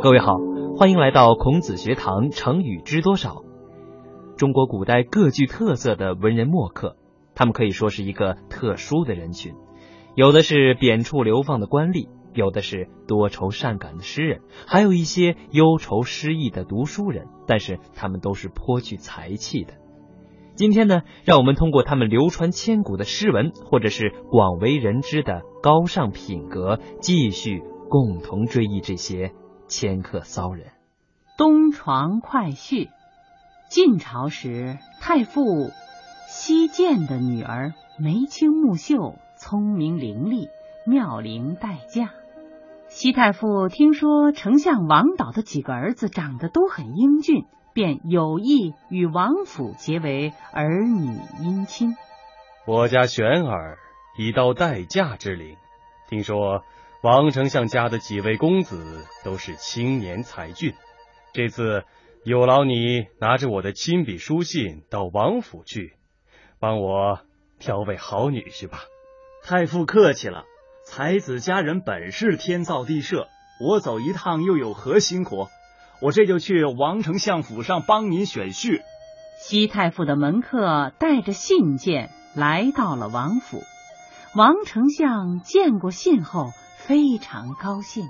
各位好，欢迎来到孔子学堂。成语知多少？中国古代各具特色的文人墨客，他们可以说是一个特殊的人群。有的是贬黜流放的官吏，有的是多愁善感的诗人，还有一些忧愁失意的读书人。但是他们都是颇具才气的。今天呢，让我们通过他们流传千古的诗文，或者是广为人知的高尚品格，继续共同追忆这些迁客骚人。东床快婿。晋朝时，太傅西涧的女儿眉清目秀，聪明伶俐，妙龄待嫁。西太傅听说丞相王导的几个儿子长得都很英俊。便有意与王府结为儿女姻亲。我家玄儿已到待嫁之龄，听说王丞相家的几位公子都是青年才俊。这次有劳你拿着我的亲笔书信到王府去，帮我挑位好女婿吧。太傅客气了，才子佳人本是天造地设，我走一趟又有何辛苦？我这就去王丞相府上帮您选婿。西太傅的门客带着信件来到了王府，王丞相见过信后非常高兴。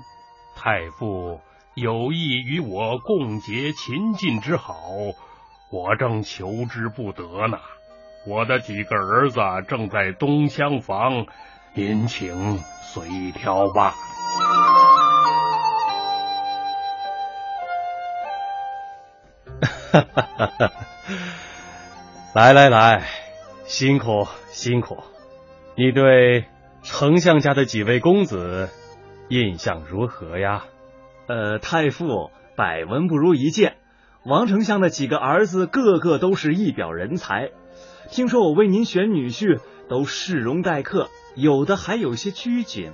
太傅有意与我共结秦晋之好，我正求之不得呢。我的几个儿子正在东厢房，您请随挑吧。哈哈哈！哈来来来，辛苦辛苦。你对丞相家的几位公子印象如何呀？呃，太傅百闻不如一见。王丞相的几个儿子个个都是一表人才。听说我为您选女婿，都视容待客，有的还有些拘谨。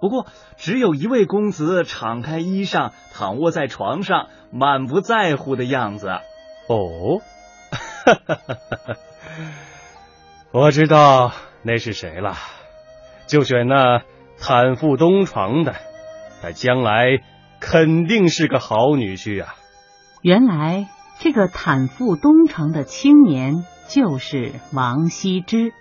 不过只有一位公子敞开衣裳，躺卧在床上，满不在乎的样子。哦，哈哈哈哈哈！我知道那是谁了，就选那坦腹东床的，他将来肯定是个好女婿啊。原来这个坦腹东床的青年就是王羲之，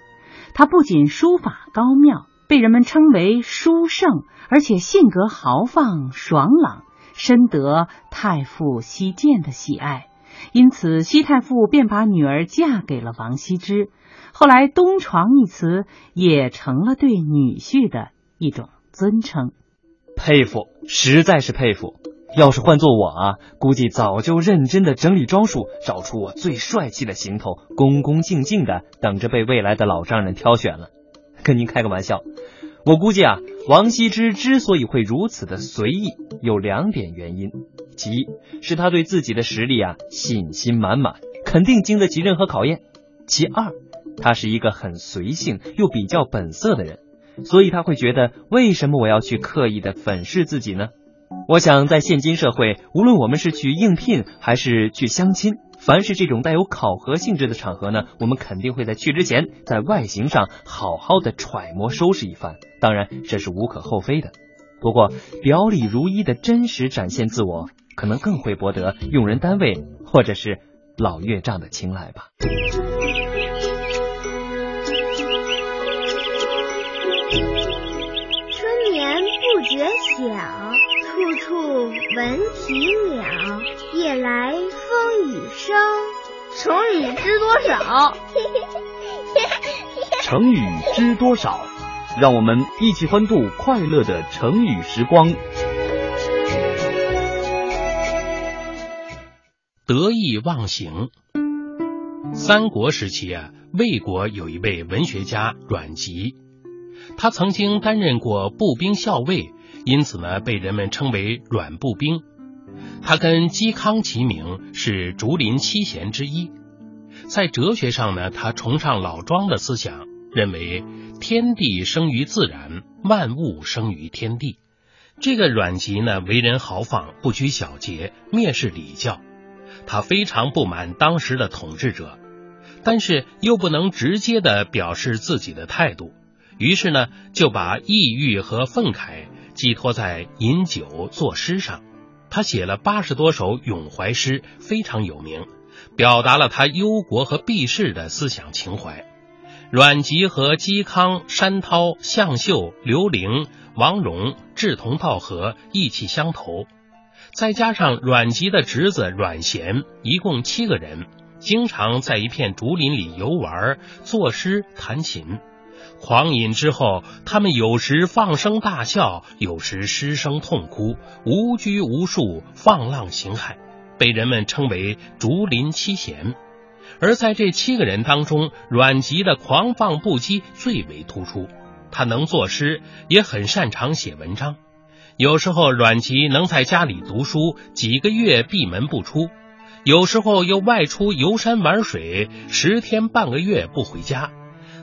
他不仅书法高妙，被人们称为书圣，而且性格豪放爽朗，深得太傅西涧的喜爱。因此，西太傅便把女儿嫁给了王羲之。后来，“东床”一词也成了对女婿的一种尊称。佩服，实在是佩服！要是换做我啊，估计早就认真的整理装束，找出我最帅气的行头，恭恭敬敬的等着被未来的老丈人挑选了。跟您开个玩笑。我估计啊，王羲之之所以会如此的随意，有两点原因：其一是他对自己的实力啊信心满满，肯定经得起任何考验；其二，他是一个很随性又比较本色的人，所以他会觉得为什么我要去刻意的粉饰自己呢？我想在现今社会，无论我们是去应聘还是去相亲。凡是这种带有考核性质的场合呢，我们肯定会在去之前，在外形上好好的揣摩收拾一番。当然，这是无可厚非的。不过，表里如一的真实展现自我，可能更会博得用人单位或者是老岳丈的青睐吧。觉晓，处处闻啼鸟。夜来风雨声，成语知多少？成语知多少？让我们一起欢度快乐的成语时光。得意忘形。三国时期啊，魏国有一位文学家阮籍，他曾经担任过步兵校尉，因此呢，被人们称为阮步兵。他跟嵇康齐名，是竹林七贤之一。在哲学上呢，他崇尚老庄的思想，认为天地生于自然，万物生于天地。这个阮籍呢，为人豪放，不拘小节，蔑视礼教。他非常不满当时的统治者，但是又不能直接的表示自己的态度，于是呢，就把抑郁和愤慨寄托在饮酒作诗上。他写了八十多首咏怀诗，非常有名，表达了他忧国和避世的思想情怀。阮籍和嵇康、山涛、向秀、刘伶、王戎志同道合，意气相投。再加上阮籍的侄子阮咸，一共七个人，经常在一片竹林里游玩、作诗、弹琴。狂饮之后，他们有时放声大笑，有时失声痛哭，无拘无束，放浪形骸，被人们称为“竹林七贤”。而在这七个人当中，阮籍的狂放不羁最为突出。他能作诗，也很擅长写文章。有时候，阮籍能在家里读书，几个月闭门不出；有时候又外出游山玩水，十天半个月不回家。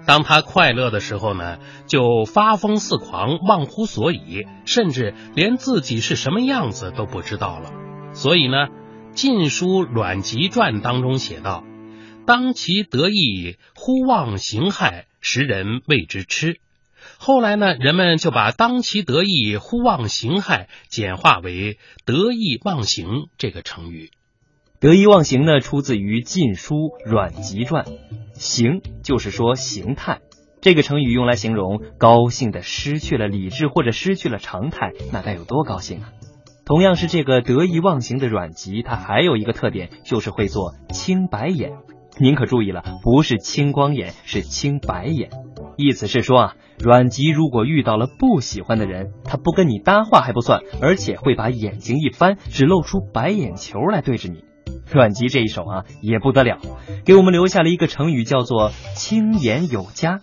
当他快乐的时候呢，就发疯似狂，忘乎所以，甚至连自己是什么样子都不知道了。所以呢，《晋书·阮籍传》当中写道。当其得意，忽忘形骸，时人谓之痴。后来呢，人们就把“当其得意，忽忘形骸”简化为“得意忘形”这个成语。得意忘形呢，出自于《晋书·阮籍传》，形就是说形态。这个成语用来形容高兴的失去了理智或者失去了常态，那该有多高兴啊！同样是这个得意忘形的阮籍，他还有一个特点，就是会做青白眼。您可注意了，不是青光眼，是青白眼。意思是说啊，阮籍如果遇到了不喜欢的人，他不跟你搭话还不算，而且会把眼睛一翻，只露出白眼球来对着你。阮籍这一手啊，也不得了，给我们留下了一个成语，叫做青眼有加。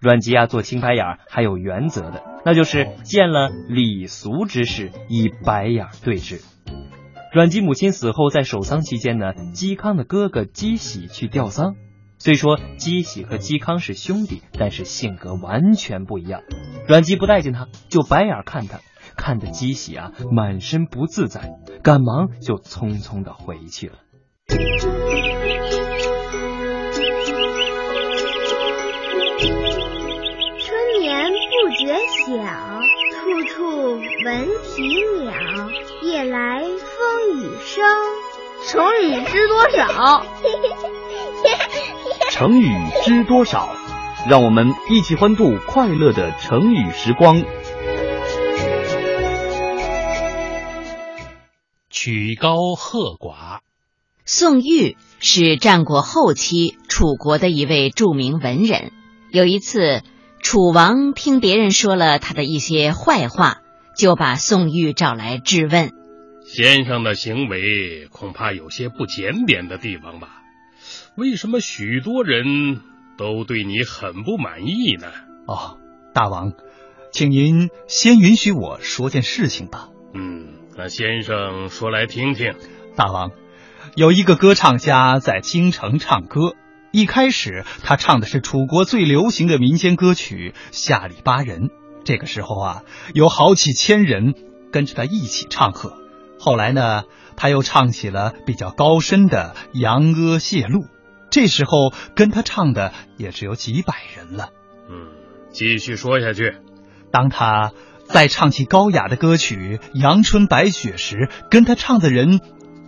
阮籍啊，做青白眼还有原则的，那就是见了礼俗之事，以白眼对之。阮籍母亲死后，在守丧期间呢，嵇康的哥哥嵇喜去吊丧。虽说嵇喜和嵇康是兄弟，但是性格完全不一样。阮籍不待见他，就白眼看他，看得鸡喜啊满身不自在，赶忙就匆匆的回去了。春眠不觉晓，处处闻啼鸟。夜来风雨声，成语知多少？成语知多少？让我们一起欢度快乐的成语时光。曲高和寡。宋玉是战国后期楚国的一位著名文人。有一次，楚王听别人说了他的一些坏话，就把宋玉找来质问。先生的行为恐怕有些不检点的地方吧？为什么许多人都对你很不满意呢？哦，大王，请您先允许我说件事情吧。嗯，那先生说来听听。大王，有一个歌唱家在京城唱歌，一开始他唱的是楚国最流行的民间歌曲《下里巴人》。这个时候啊，有好几千人跟着他一起唱和。后来呢，他又唱起了比较高深的《扬阿谢路》，这时候跟他唱的也只有几百人了。嗯，继续说下去。当他再唱起高雅的歌曲《阳春白雪》时，跟他唱的人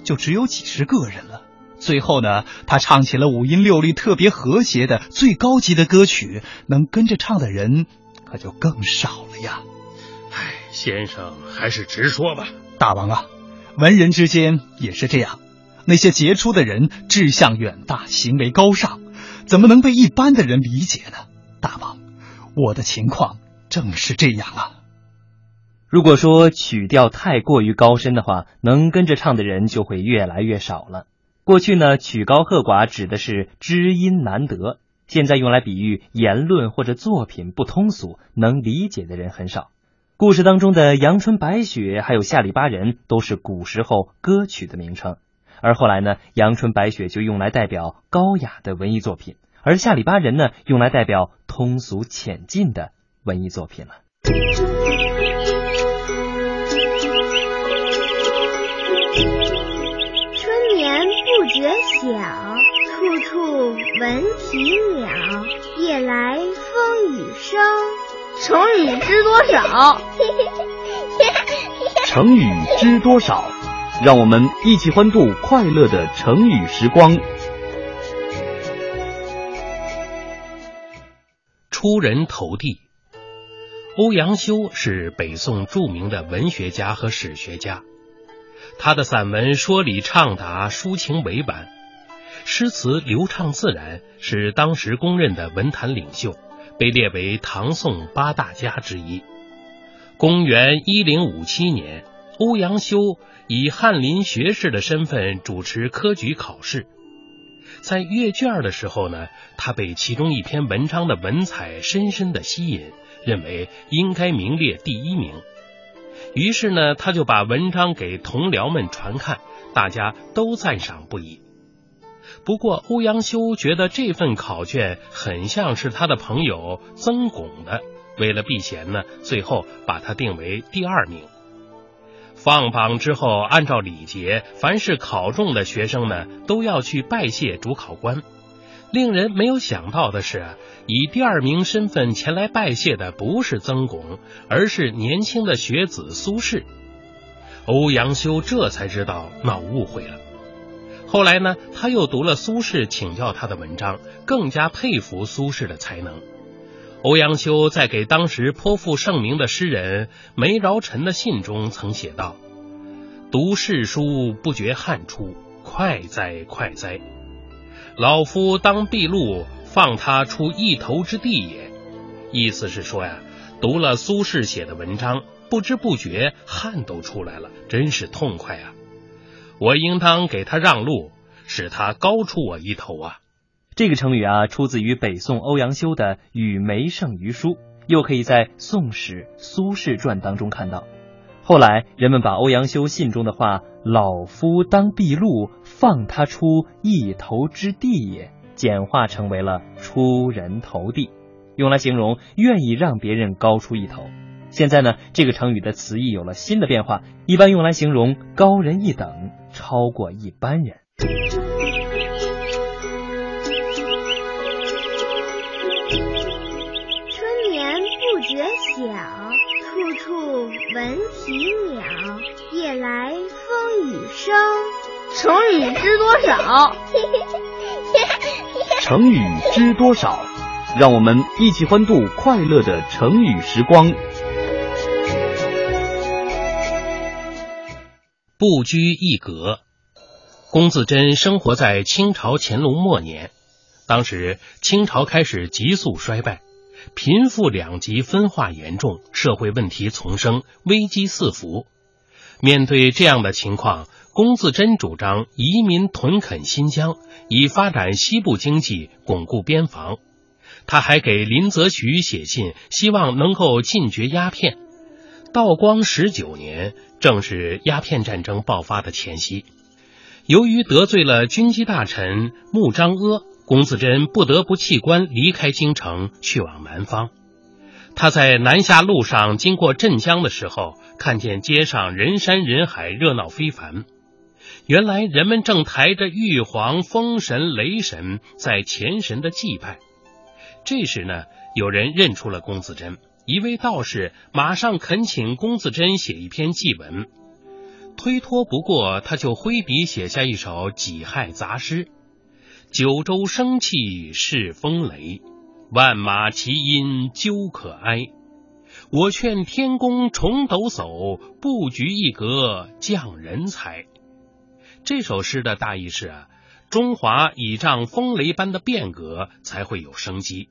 就只有几十个人了。最后呢，他唱起了五音六律特别和谐的最高级的歌曲，能跟着唱的人可就更少了呀。唉，先生还是直说吧，大王啊。文人之间也是这样，那些杰出的人志向远大，行为高尚，怎么能被一般的人理解呢？大王，我的情况正是这样啊。如果说曲调太过于高深的话，能跟着唱的人就会越来越少了。过去呢，曲高和寡指的是知音难得，现在用来比喻言论或者作品不通俗，能理解的人很少。故事当中的阳春白雪还有下里巴人都是古时候歌曲的名称，而后来呢，阳春白雪就用来代表高雅的文艺作品，而下里巴人呢，用来代表通俗浅近的文艺作品了。晓，处处闻啼鸟，夜来风雨声。成语知多少？成语知多少？让我们一起欢度快乐的成语时光。出人头地。欧阳修是北宋著名的文学家和史学家，他的散文说理畅达，抒情委婉，诗词流畅自然，是当时公认的文坛领袖，被列为唐宋八大家之一。公元一零五七年。欧阳修以翰林学士的身份主持科举考试，在阅卷的时候呢，他被其中一篇文章的文采深深的吸引，认为应该名列第一名。于是呢，他就把文章给同僚们传看，大家都赞赏不已。不过，欧阳修觉得这份考卷很像是他的朋友曾巩的，为了避嫌呢，最后把他定为第二名。放榜之后，按照礼节，凡是考中的学生呢，都要去拜谢主考官。令人没有想到的是，以第二名身份前来拜谢的不是曾巩，而是年轻的学子苏轼。欧阳修这才知道闹误会了。后来呢，他又读了苏轼请教他的文章，更加佩服苏轼的才能。欧阳修在给当时颇负盛名的诗人梅尧臣的信中曾写道：“读世书不觉汗出，快哉快哉！老夫当毕露，放他出一头之地也。”意思是说呀，读了苏轼写的文章，不知不觉汗都出来了，真是痛快啊！我应当给他让路，使他高出我一头啊！这个成语啊，出自于北宋欧阳修的《与梅圣于书》，又可以在《宋史·苏轼传》当中看到。后来人们把欧阳修信中的话“老夫当毕露，放他出一头之地也”简化成为了“出人头地”，用来形容愿意让别人高出一头。现在呢，这个成语的词义有了新的变化，一般用来形容高人一等，超过一般人。春眠不觉晓，处处闻啼鸟，夜来风雨声。成语知多少？成语知多少？让我们一起欢度快乐的成语时光。不拘一格。龚自珍生活在清朝乾隆末年，当时清朝开始急速衰败。贫富两极分化严重，社会问题丛生，危机四伏。面对这样的情况，龚自珍主张移民屯垦新疆，以发展西部经济，巩固边防。他还给林则徐写信，希望能够禁绝鸦片。道光十九年，正是鸦片战争爆发的前夕。由于得罪了军机大臣穆彰阿。龚自珍不得不弃官离开京城，去往南方。他在南下路上经过镇江的时候，看见街上人山人海，热闹非凡。原来人们正抬着玉皇、风神、雷神在前神的祭拜。这时呢，有人认出了龚自珍，一位道士马上恳请龚自珍写一篇祭文。推脱不过，他就挥笔写下一首己亥杂诗。九州生气是风雷，万马齐喑究可哀。我劝天公重抖擞，不拘一格降人才。这首诗的大意是啊，中华倚仗风雷般的变革才会有生机，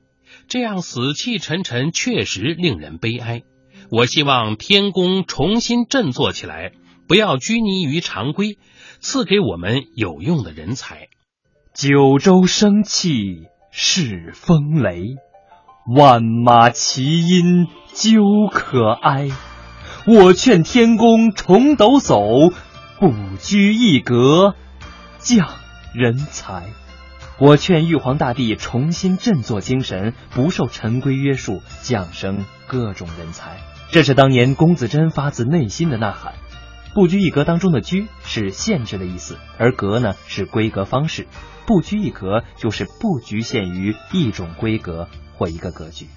这样死气沉沉确实令人悲哀。我希望天公重新振作起来，不要拘泥于常规，赐给我们有用的人才。九州生气是风雷，万马齐喑究可哀。我劝天公重抖擞，不拘一格降人才。我劝玉皇大帝重新振作精神，不受陈规约束，降生各种人才。这是当年龚自珍发自内心的呐喊。不拘一格当中的“拘”是限制的意思，而“格”呢是规格方式。不拘一格，就是不局限于一种规格或一个格局。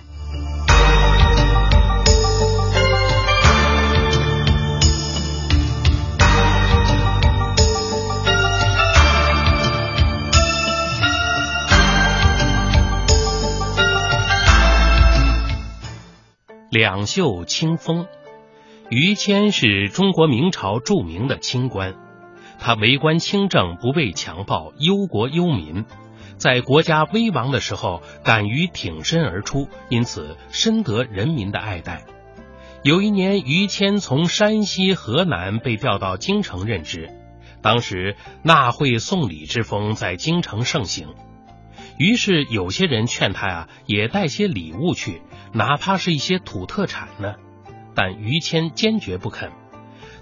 两袖清风。于谦是中国明朝著名的清官，他为官清正，不畏强暴，忧国忧民，在国家危亡的时候敢于挺身而出，因此深得人民的爱戴。有一年，于谦从山西、河南被调到京城任职，当时纳贿送礼之风在京城盛行，于是有些人劝他呀，也带些礼物去，哪怕是一些土特产呢。但于谦坚决不肯，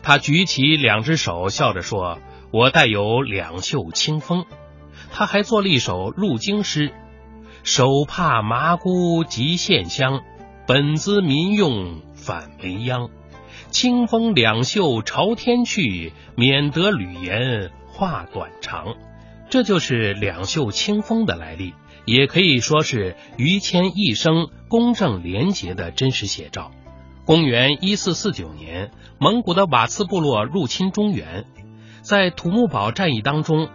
他举起两只手，笑着说：“我带有两袖清风。”他还做了一首入京诗：“手帕麻姑即献香，本资民用反为殃。清风两袖朝天去，免得旅言话短长。”这就是两袖清风的来历，也可以说是于谦一生公正廉洁的真实写照。公元一四四九年，蒙古的瓦剌部落入侵中原，在土木堡战役当中，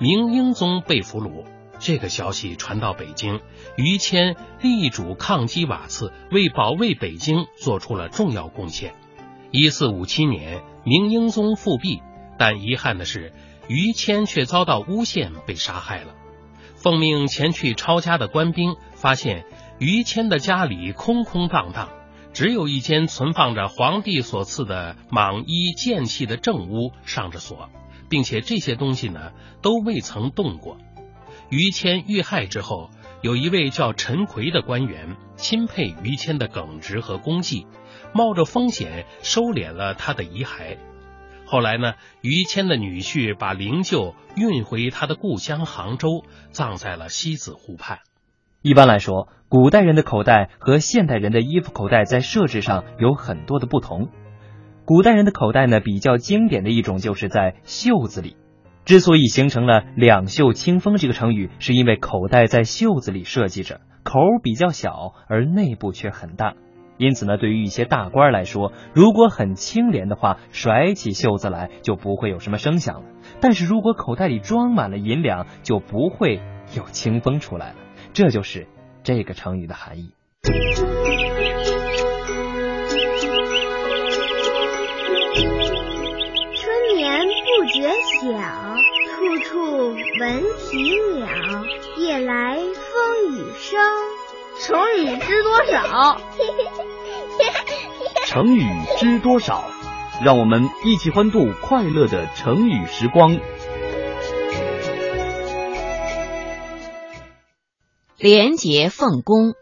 明英宗被俘虏。这个消息传到北京，于谦力主抗击瓦剌，为保卫北京做出了重要贡献。一四五七年，明英宗复辟，但遗憾的是，于谦却遭到诬陷，被杀害了。奉命前去抄家的官兵发现，于谦的家里空空荡荡。只有一间存放着皇帝所赐的蟒衣剑器的正屋上着锁，并且这些东西呢都未曾动过。于谦遇害之后，有一位叫陈奎的官员钦佩于谦的耿直和功绩，冒着风险收敛了他的遗骸。后来呢，于谦的女婿把灵柩运回他的故乡杭州，葬在了西子湖畔。一般来说，古代人的口袋和现代人的衣服口袋在设置上有很多的不同。古代人的口袋呢，比较经典的一种就是在袖子里。之所以形成了“两袖清风”这个成语，是因为口袋在袖子里设计着，口比较小，而内部却很大。因此呢，对于一些大官来说，如果很清廉的话，甩起袖子来就不会有什么声响了；但是如果口袋里装满了银两，就不会有清风出来了。这就是这个成语的含义。春眠不觉晓，处处闻啼鸟。夜来风雨声。成语知多少？成语知多少？让我们一起欢度快乐的成语时光。廉洁奉公。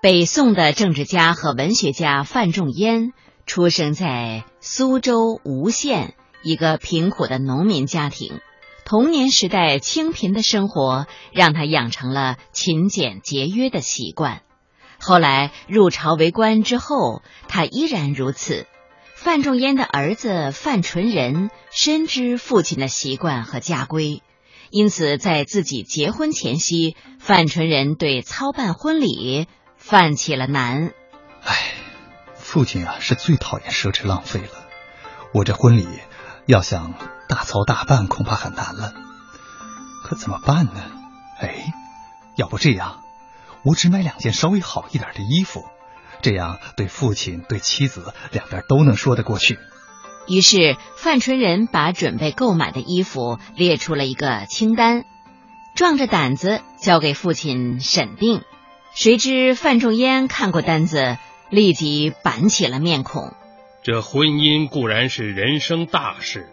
北宋的政治家和文学家范仲淹出生在苏州吴县一个贫苦的农民家庭。童年时代清贫的生活让他养成了勤俭节约的习惯。后来入朝为官之后，他依然如此。范仲淹的儿子范纯仁深知父亲的习惯和家规。因此，在自己结婚前夕，范纯仁对操办婚礼犯起了难。唉，父亲啊，是最讨厌奢侈浪费了。我这婚礼要想大操大办，恐怕很难了。可怎么办呢？哎，要不这样，我只买两件稍微好一点的衣服，这样对父亲、对妻子两边都能说得过去。于是，范纯仁把准备购买的衣服列出了一个清单，壮着胆子交给父亲审定。谁知范仲淹看过单子，立即板起了面孔。这婚姻固然是人生大事，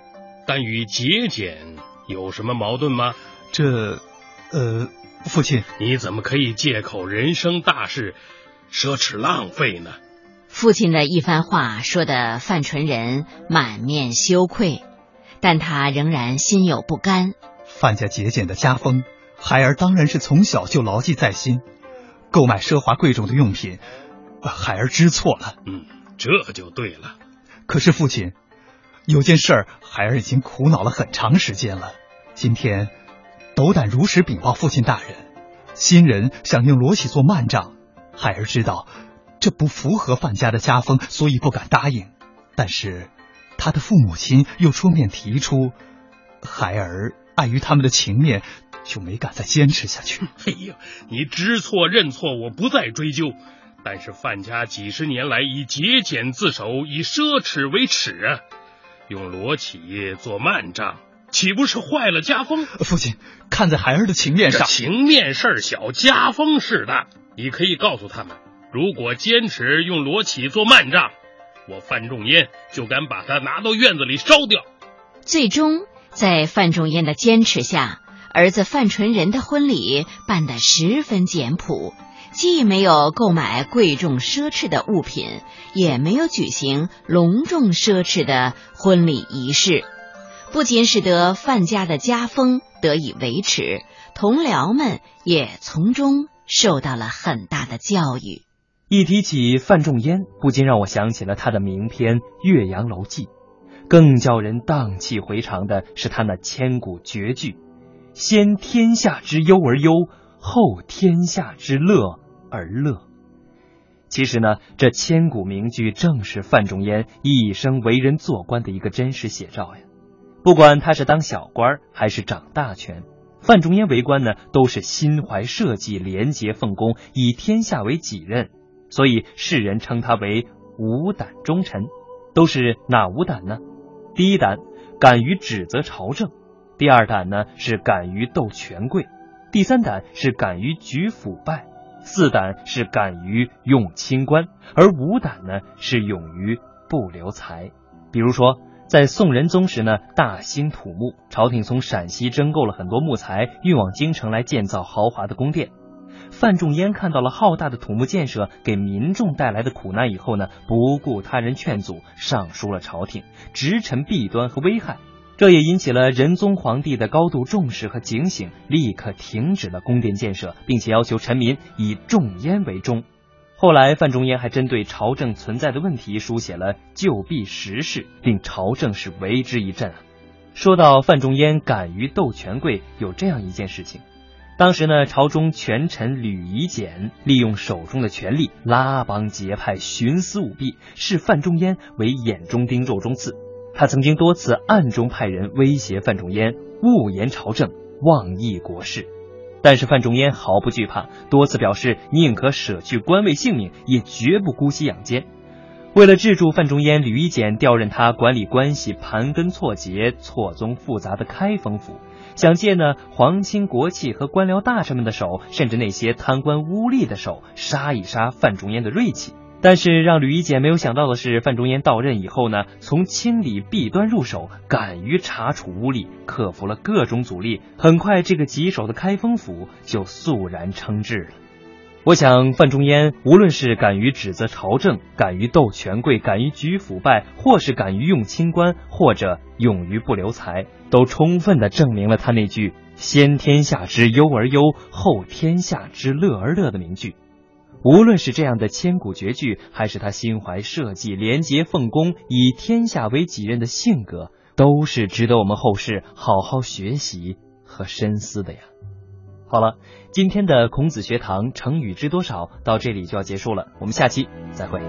但与节俭有什么矛盾吗？这，呃，父亲，你怎么可以借口人生大事，奢侈浪费呢？父亲的一番话说的范纯仁满面羞愧，但他仍然心有不甘。范家节俭的家风，孩儿当然是从小就牢记在心。购买奢华贵重的用品，孩儿知错了。嗯，这就对了。可是父亲，有件事儿，孩儿已经苦恼了很长时间了。今天斗胆如实禀报父亲大人，新人想用罗喜做幔帐，孩儿知道。这不符合范家的家风，所以不敢答应。但是他的父母亲又出面提出，孩儿碍于他们的情面，就没敢再坚持下去。哎呀，你知错认错，我不再追究。但是范家几十年来以节俭自守，以奢侈为耻啊！用罗绮做幔帐，岂不是坏了家风？父亲，看在孩儿的情面上，情面事儿小，家风事大。你可以告诉他们，如果坚持用罗绮做幔帐，我范仲淹就敢把他拿到院子里烧掉。最终，在范仲淹的坚持下，儿子范纯仁的婚礼办得十分简朴。既没有购买贵重奢侈的物品，也没有举行隆重奢侈的婚礼仪式，不仅使得范家的家风得以维持，同僚们也从中受到了很大的教育。一提起范仲淹，不禁让我想起了他的名篇《岳阳楼记》，更叫人荡气回肠的是他那千古绝句：“先天下之忧而忧，后天下之乐。”而乐。其实呢，这千古名句正是范仲淹一生为人做官的一个真实写照呀。不管他是当小官还是掌大权，范仲淹为官呢，都是心怀社稷、廉洁奉公，以天下为己任。所以世人称他为五胆忠臣。都是哪五胆呢？第一胆，敢于指责朝政；第二胆呢，是敢于斗权贵；第三胆是敢于举腐败。四胆是敢于用清官，而五胆呢是勇于不留财。比如说，在宋仁宗时呢，大兴土木，朝廷从陕西征购了很多木材，运往京城来建造豪华的宫殿。范仲淹看到了浩大的土木建设给民众带来的苦难以后呢，不顾他人劝阻，上书了朝廷，直陈弊端和危害。这也引起了仁宗皇帝的高度重视和警醒，立刻停止了宫殿建设，并且要求臣民以重烟为忠。后来，范仲淹还针对朝政存在的问题书写了《旧弊时事》，令朝政是为之一振啊。说到范仲淹敢于斗权贵，有这样一件事情：当时呢，朝中权臣吕夷简利用手中的权力拉帮结派、徇私舞弊，视范仲淹为眼中钉、肉中刺。他曾经多次暗中派人威胁范仲淹误言朝政、妄议国事，但是范仲淹毫不惧怕，多次表示宁可舍去官位性命，也绝不姑息养奸。为了制住范仲淹，吕夷简调任他管理关系盘根错节、错综复杂的开封府，想借呢皇亲国戚和官僚大臣们的手，甚至那些贪官污吏的手，杀一杀范仲淹的锐气。但是让吕夷简没有想到的是，范仲淹到任以后呢，从清理弊端入手，敢于查处污吏，克服了各种阻力，很快这个棘手的开封府就肃然称制了。我想，范仲淹无论是敢于指责朝政，敢于斗权贵，敢于举腐败，或是敢于用清官，或者勇于不留才，都充分的证明了他那句“先天下之忧而忧，后天下之乐而乐”的名句。无论是这样的千古绝句，还是他心怀社稷、廉洁奉公、以天下为己任的性格，都是值得我们后世好好学习和深思的呀。好了，今天的孔子学堂成语知多少到这里就要结束了，我们下期再会。